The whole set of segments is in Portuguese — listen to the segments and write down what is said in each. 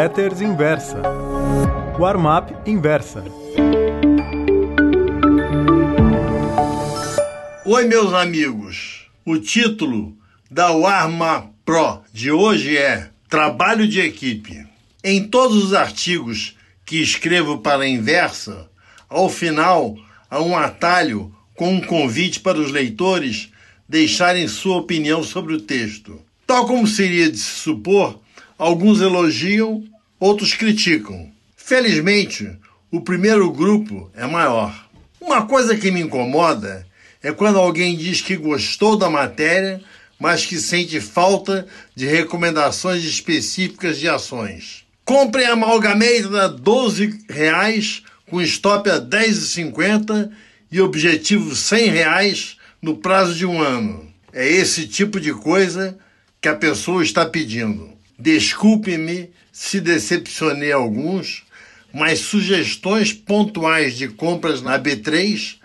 Newsletters Inversa. Warm-up Inversa. Oi, meus amigos. O título da Warm-up Pro de hoje é Trabalho de Equipe. Em todos os artigos que escrevo para a Inversa, ao final há um atalho com um convite para os leitores deixarem sua opinião sobre o texto. Tal como seria de se supor, alguns elogiam, outros criticam. Felizmente, o primeiro grupo é maior. Uma coisa que me incomoda é quando alguém diz que gostou da matéria, mas que sente falta de recomendações específicas de ações. Compre a Amalgamate a 12 reais, com stop a R$ 10,50 e objetivo R$ reais no prazo de um ano. É esse tipo de coisa que a pessoa está pedindo. Desculpe-me se decepcionei alguns, mas sugestões pontuais de compras na B3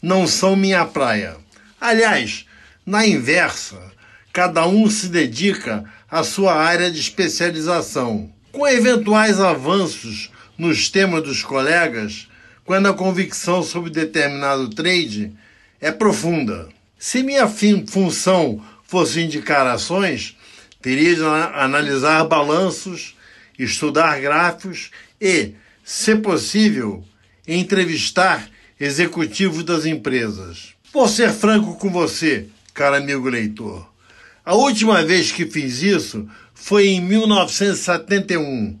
não são minha praia. Aliás, na inversa, cada um se dedica à sua área de especialização. Com eventuais avanços nos temas dos colegas, quando a convicção sobre determinado trade é profunda. Se minha função fosse indicar ações, teria de analisar balanços, estudar gráficos e, se possível, entrevistar executivos das empresas. Vou ser franco com você, caro amigo leitor. A última vez que fiz isso foi em 1971,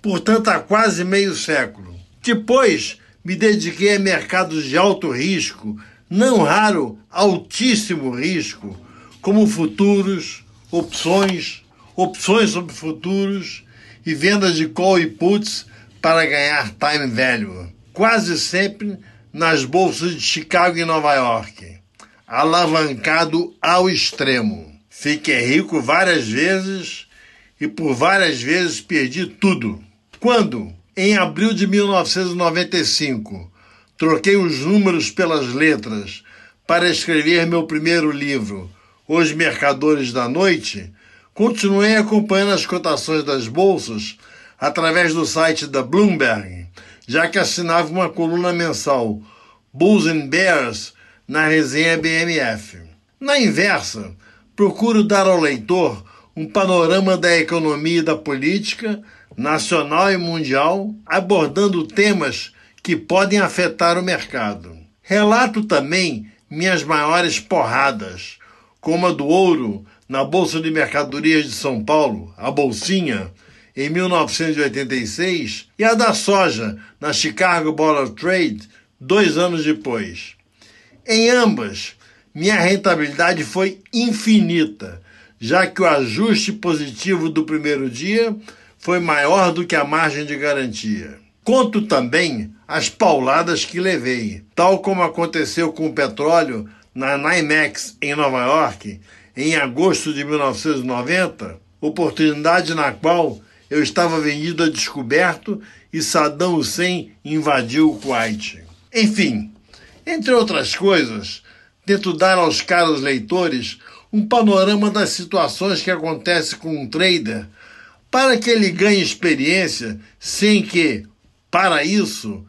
portanto há quase meio século. Depois me dediquei a mercados de alto risco, não raro altíssimo risco, como futuros, opções, opções sobre futuros e vendas de call e puts para ganhar time value, quase sempre nas bolsas de Chicago e Nova York, alavancado ao extremo. Fiquei rico várias vezes e por várias vezes perdi tudo. Quando, em abril de 1995, troquei os números pelas letras para escrever meu primeiro livro, Os Mercadores da Noite, continuei acompanhando as cotações das bolsas através do site da Bloomberg, já que assinava uma coluna mensal, Bulls and Bears, na resenha BMF. Na inversa, procuro dar ao leitor um panorama da economia e da política nacional e mundial, abordando temas que podem afetar o mercado. Relato também minhas maiores porradas, como a do ouro na Bolsa de Mercadorias de São Paulo, a Bolsinha, em 1986, e a da soja na Chicago Board of Trade, dois anos depois. Em ambas, minha rentabilidade foi infinita, já que o ajuste positivo do primeiro dia foi maior do que a margem de garantia. Conto também as pauladas que levei, tal como aconteceu com o petróleo na NYMEX em Nova York em agosto de 1990, oportunidade na qual eu estava vendido a descoberto e Saddam Hussein invadiu o Kuwait. Enfim, entre outras coisas, tento dar aos caros leitores um panorama das situações que acontecem com um trader para que ele ganhe experiência sem que, para isso,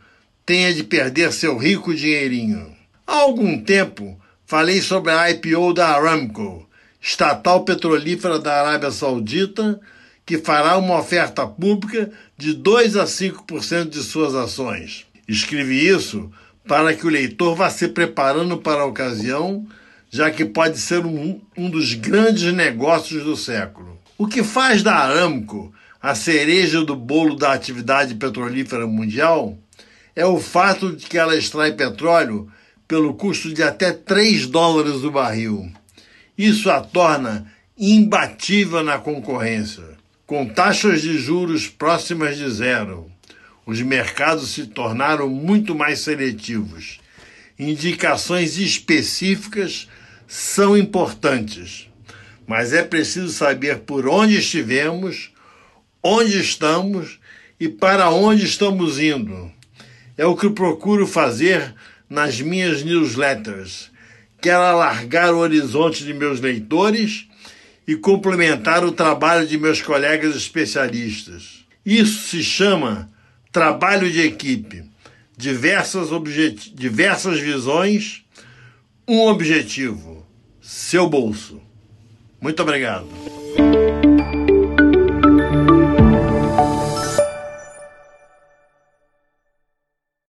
tenha de perder seu rico dinheirinho. Há algum tempo falei sobre a IPO da Aramco, estatal petrolífera da Arábia Saudita, que fará uma oferta pública de 2 a 5% de suas ações. Escrevi isso para que o leitor vá se preparando para a ocasião, já que pode ser um, um dos grandes negócios do século. O que faz da Aramco a cereja do bolo da atividade petrolífera mundial é o fato de que ela extrai petróleo pelo custo de até 3 dólares o barril. Isso a torna imbatível na concorrência. Com taxas de juros próximas de zero, os mercados se tornaram muito mais seletivos. Indicações específicas são importantes mas é preciso saber por onde estivemos, onde estamos e para onde estamos indo. É o que procuro fazer nas minhas newsletters. Quero alargar o horizonte de meus leitores e complementar o trabalho de meus colegas especialistas. Isso se chama trabalho de equipe. Diversas, diversas visões, um objetivo: seu bolso. Muito obrigado.